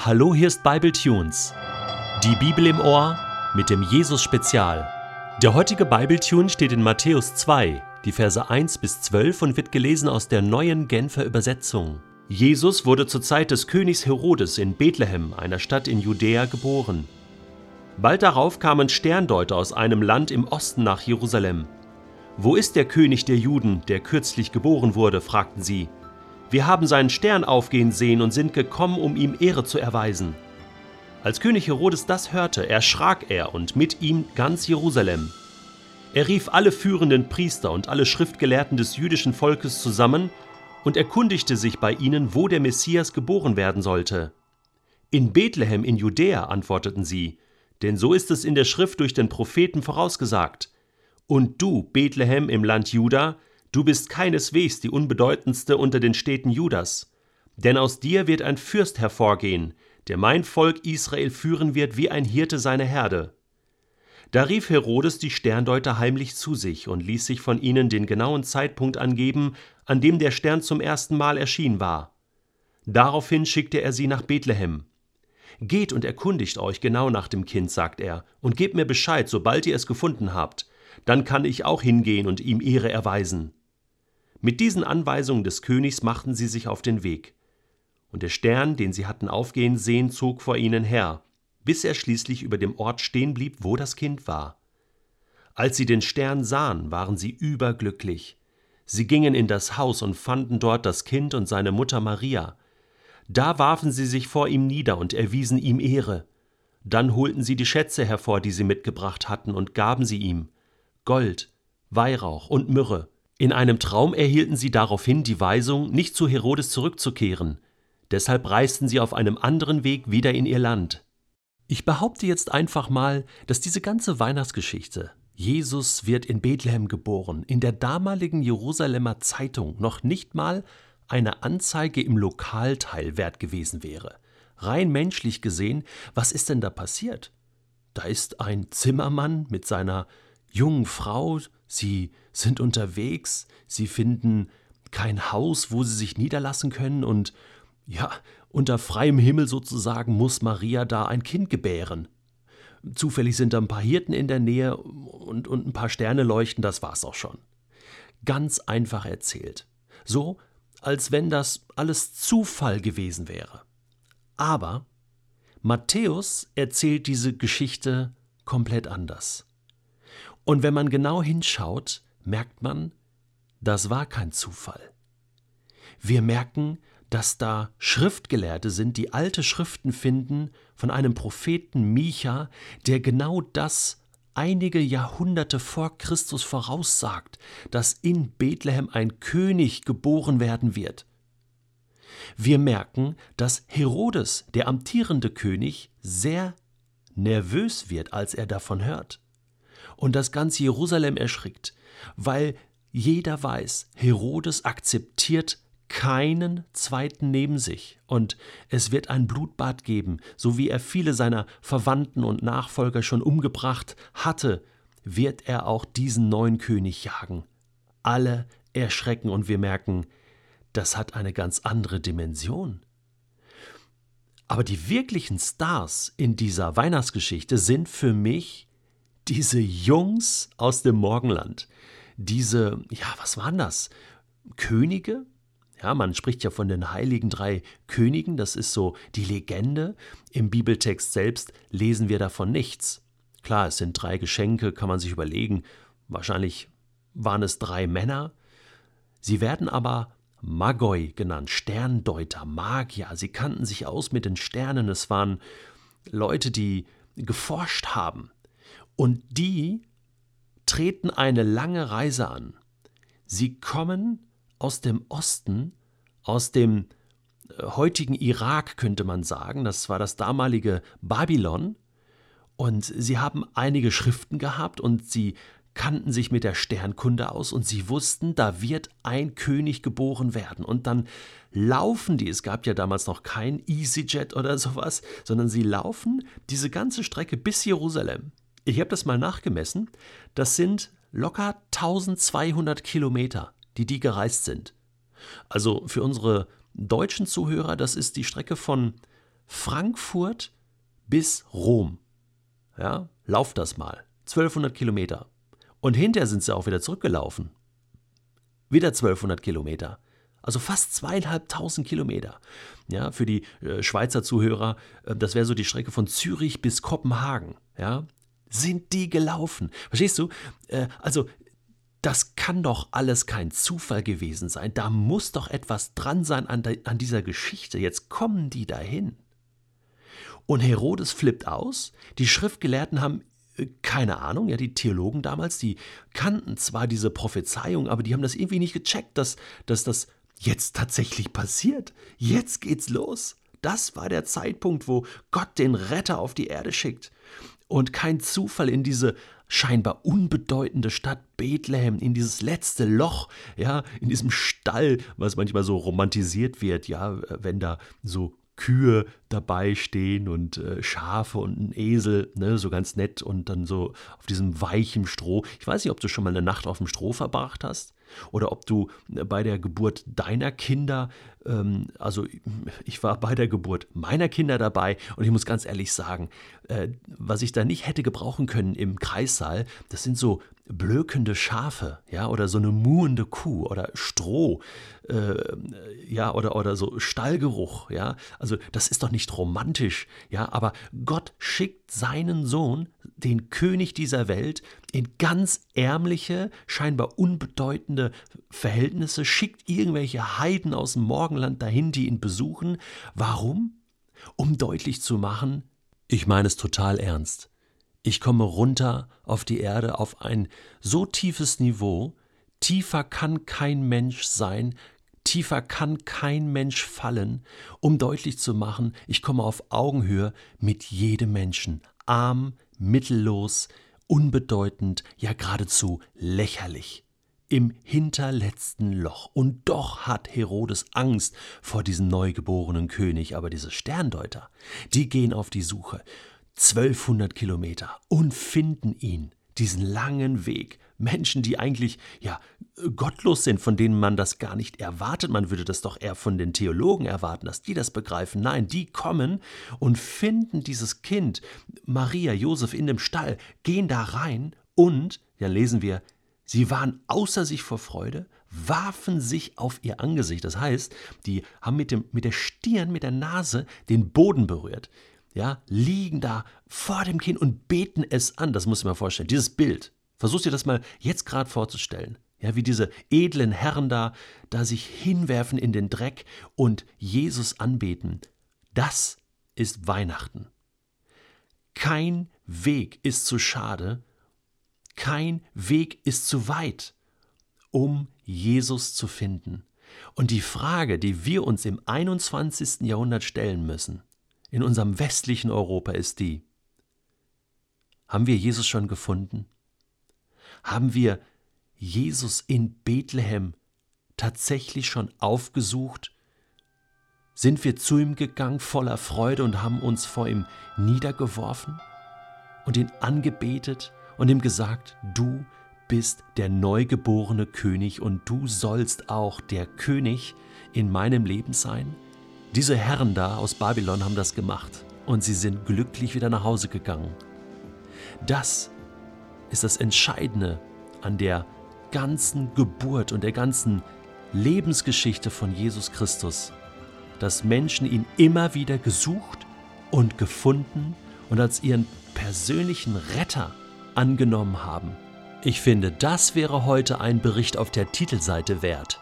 Hallo, hier ist Bible Tunes. Die Bibel im Ohr mit dem Jesus Spezial. Der heutige Bible Tune steht in Matthäus 2, die Verse 1 bis 12 und wird gelesen aus der neuen Genfer Übersetzung. Jesus wurde zur Zeit des Königs Herodes in Bethlehem, einer Stadt in Judäa, geboren. Bald darauf kamen Sterndeuter aus einem Land im Osten nach Jerusalem. Wo ist der König der Juden, der kürzlich geboren wurde? fragten sie. Wir haben seinen Stern aufgehen sehen und sind gekommen, um ihm Ehre zu erweisen. Als König Herodes das hörte, erschrak er und mit ihm ganz Jerusalem. Er rief alle führenden Priester und alle Schriftgelehrten des jüdischen Volkes zusammen und erkundigte sich bei ihnen, wo der Messias geboren werden sollte. In Bethlehem in Judäa, antworteten sie, denn so ist es in der Schrift durch den Propheten vorausgesagt. Und du, Bethlehem im Land Juda, Du bist keineswegs die unbedeutendste unter den Städten Judas, denn aus dir wird ein Fürst hervorgehen, der mein Volk Israel führen wird wie ein Hirte seine Herde. Da rief Herodes die Sterndeuter heimlich zu sich und ließ sich von ihnen den genauen Zeitpunkt angeben, an dem der Stern zum ersten Mal erschienen war. Daraufhin schickte er sie nach Bethlehem. Geht und erkundigt euch genau nach dem Kind, sagt er, und gebt mir Bescheid, sobald ihr es gefunden habt. Dann kann ich auch hingehen und ihm Ehre erweisen. Mit diesen Anweisungen des Königs machten sie sich auf den Weg. Und der Stern, den sie hatten aufgehen sehen, zog vor ihnen her, bis er schließlich über dem Ort stehen blieb, wo das Kind war. Als sie den Stern sahen, waren sie überglücklich. Sie gingen in das Haus und fanden dort das Kind und seine Mutter Maria. Da warfen sie sich vor ihm nieder und erwiesen ihm Ehre. Dann holten sie die Schätze hervor, die sie mitgebracht hatten, und gaben sie ihm Gold, Weihrauch und Myrrhe. In einem Traum erhielten sie daraufhin die Weisung, nicht zu Herodes zurückzukehren. Deshalb reisten sie auf einem anderen Weg wieder in ihr Land. Ich behaupte jetzt einfach mal, dass diese ganze Weihnachtsgeschichte Jesus wird in Bethlehem geboren, in der damaligen Jerusalemer Zeitung noch nicht mal eine Anzeige im Lokalteil wert gewesen wäre. Rein menschlich gesehen, was ist denn da passiert? Da ist ein Zimmermann mit seiner jungen Frau, sie sind unterwegs, sie finden kein Haus, wo sie sich niederlassen können und ja, unter freiem Himmel sozusagen muss Maria da ein Kind gebären. Zufällig sind da ein paar Hirten in der Nähe und, und ein paar Sterne leuchten, das war's auch schon. Ganz einfach erzählt. So, als wenn das alles Zufall gewesen wäre. Aber Matthäus erzählt diese Geschichte komplett anders. Und wenn man genau hinschaut, merkt man, das war kein Zufall. Wir merken, dass da Schriftgelehrte sind, die alte Schriften finden von einem Propheten Micha, der genau das einige Jahrhunderte vor Christus voraussagt, dass in Bethlehem ein König geboren werden wird. Wir merken, dass Herodes, der amtierende König, sehr nervös wird, als er davon hört und das ganze Jerusalem erschrickt, weil jeder weiß, Herodes akzeptiert keinen zweiten neben sich, und es wird ein Blutbad geben, so wie er viele seiner Verwandten und Nachfolger schon umgebracht hatte, wird er auch diesen neuen König jagen. Alle erschrecken und wir merken, das hat eine ganz andere Dimension. Aber die wirklichen Stars in dieser Weihnachtsgeschichte sind für mich diese Jungs aus dem Morgenland, diese, ja, was waren das? Könige? Ja, man spricht ja von den heiligen drei Königen, das ist so die Legende. Im Bibeltext selbst lesen wir davon nichts. Klar, es sind drei Geschenke, kann man sich überlegen. Wahrscheinlich waren es drei Männer. Sie werden aber Magoi genannt, Sterndeuter, Magier. Sie kannten sich aus mit den Sternen. Es waren Leute, die geforscht haben. Und die treten eine lange Reise an. Sie kommen aus dem Osten, aus dem äh, heutigen Irak könnte man sagen, das war das damalige Babylon, und sie haben einige Schriften gehabt und sie kannten sich mit der Sternkunde aus und sie wussten, da wird ein König geboren werden. Und dann laufen die, es gab ja damals noch kein EasyJet oder sowas, sondern sie laufen diese ganze Strecke bis Jerusalem. Ich habe das mal nachgemessen. Das sind locker 1200 Kilometer, die die gereist sind. Also für unsere deutschen Zuhörer, das ist die Strecke von Frankfurt bis Rom. Ja, lauf das mal. 1200 Kilometer. Und hinterher sind sie auch wieder zurückgelaufen. Wieder 1200 Kilometer. Also fast zweieinhalbtausend Kilometer. Ja, für die äh, Schweizer Zuhörer, äh, das wäre so die Strecke von Zürich bis Kopenhagen. Ja, sind die gelaufen. Verstehst du? Äh, also, das kann doch alles kein Zufall gewesen sein. Da muss doch etwas dran sein an, de, an dieser Geschichte. Jetzt kommen die dahin. Und Herodes flippt aus. Die Schriftgelehrten haben äh, keine Ahnung, ja, die Theologen damals, die kannten zwar diese Prophezeiung, aber die haben das irgendwie nicht gecheckt, dass, dass das jetzt tatsächlich passiert. Jetzt geht's los. Das war der Zeitpunkt, wo Gott den Retter auf die Erde schickt. Und kein Zufall in diese scheinbar unbedeutende Stadt Bethlehem, in dieses letzte Loch, ja, in diesem Stall, was manchmal so romantisiert wird, ja, wenn da so Kühe dabei stehen und äh, Schafe und ein Esel, ne, so ganz nett und dann so auf diesem weichen Stroh. Ich weiß nicht, ob du schon mal eine Nacht auf dem Stroh verbracht hast oder ob du äh, bei der Geburt deiner Kinder, ähm, also ich war bei der Geburt meiner Kinder dabei und ich muss ganz ehrlich sagen, äh, was ich da nicht hätte gebrauchen können im Kreissaal, das sind so blökende Schafe, ja, oder so eine muhende Kuh oder Stroh, äh, ja, oder, oder so Stallgeruch, ja. Also das ist doch nicht romantisch, ja, aber Gott seinen Sohn, den König dieser Welt, in ganz ärmliche, scheinbar unbedeutende Verhältnisse, schickt irgendwelche Heiden aus dem Morgenland dahin, die ihn besuchen. Warum? Um deutlich zu machen, ich meine es total ernst. Ich komme runter auf die Erde auf ein so tiefes Niveau, tiefer kann kein Mensch sein, tiefer kann kein Mensch fallen, um deutlich zu machen, ich komme auf Augenhöhe mit jedem Menschen, arm, mittellos, unbedeutend, ja geradezu lächerlich. Im hinterletzten Loch. Und doch hat Herodes Angst vor diesem neugeborenen König, aber diese Sterndeuter, die gehen auf die Suche. 1200 Kilometer und finden ihn, diesen langen Weg. Menschen, die eigentlich ja gottlos sind, von denen man das gar nicht erwartet. Man würde das doch eher von den Theologen erwarten, dass die das begreifen. Nein, die kommen und finden dieses Kind, Maria, Josef in dem Stall, gehen da rein und, dann lesen wir, sie waren außer sich vor Freude, warfen sich auf ihr Angesicht. Das heißt, die haben mit, dem, mit der Stirn, mit der Nase den Boden berührt ja, liegen da vor dem Kind und beten es an. Das muss ich mir vorstellen. Dieses Bild. Versuch dir das mal jetzt gerade vorzustellen. Ja, wie diese edlen Herren da, da sich hinwerfen in den Dreck und Jesus anbeten. Das ist Weihnachten. Kein Weg ist zu schade, kein Weg ist zu weit, um Jesus zu finden. Und die Frage, die wir uns im 21. Jahrhundert stellen müssen, in unserem westlichen Europa ist die, haben wir Jesus schon gefunden? Haben wir Jesus in Bethlehem tatsächlich schon aufgesucht? Sind wir zu ihm gegangen voller Freude und haben uns vor ihm niedergeworfen und ihn angebetet und ihm gesagt, du bist der neugeborene König und du sollst auch der König in meinem Leben sein? Diese Herren da aus Babylon haben das gemacht und sie sind glücklich wieder nach Hause gegangen. Das ist das Entscheidende an der ganzen Geburt und der ganzen Lebensgeschichte von Jesus Christus, dass Menschen ihn immer wieder gesucht und gefunden und als ihren persönlichen Retter angenommen haben. Ich finde, das wäre heute ein Bericht auf der Titelseite wert.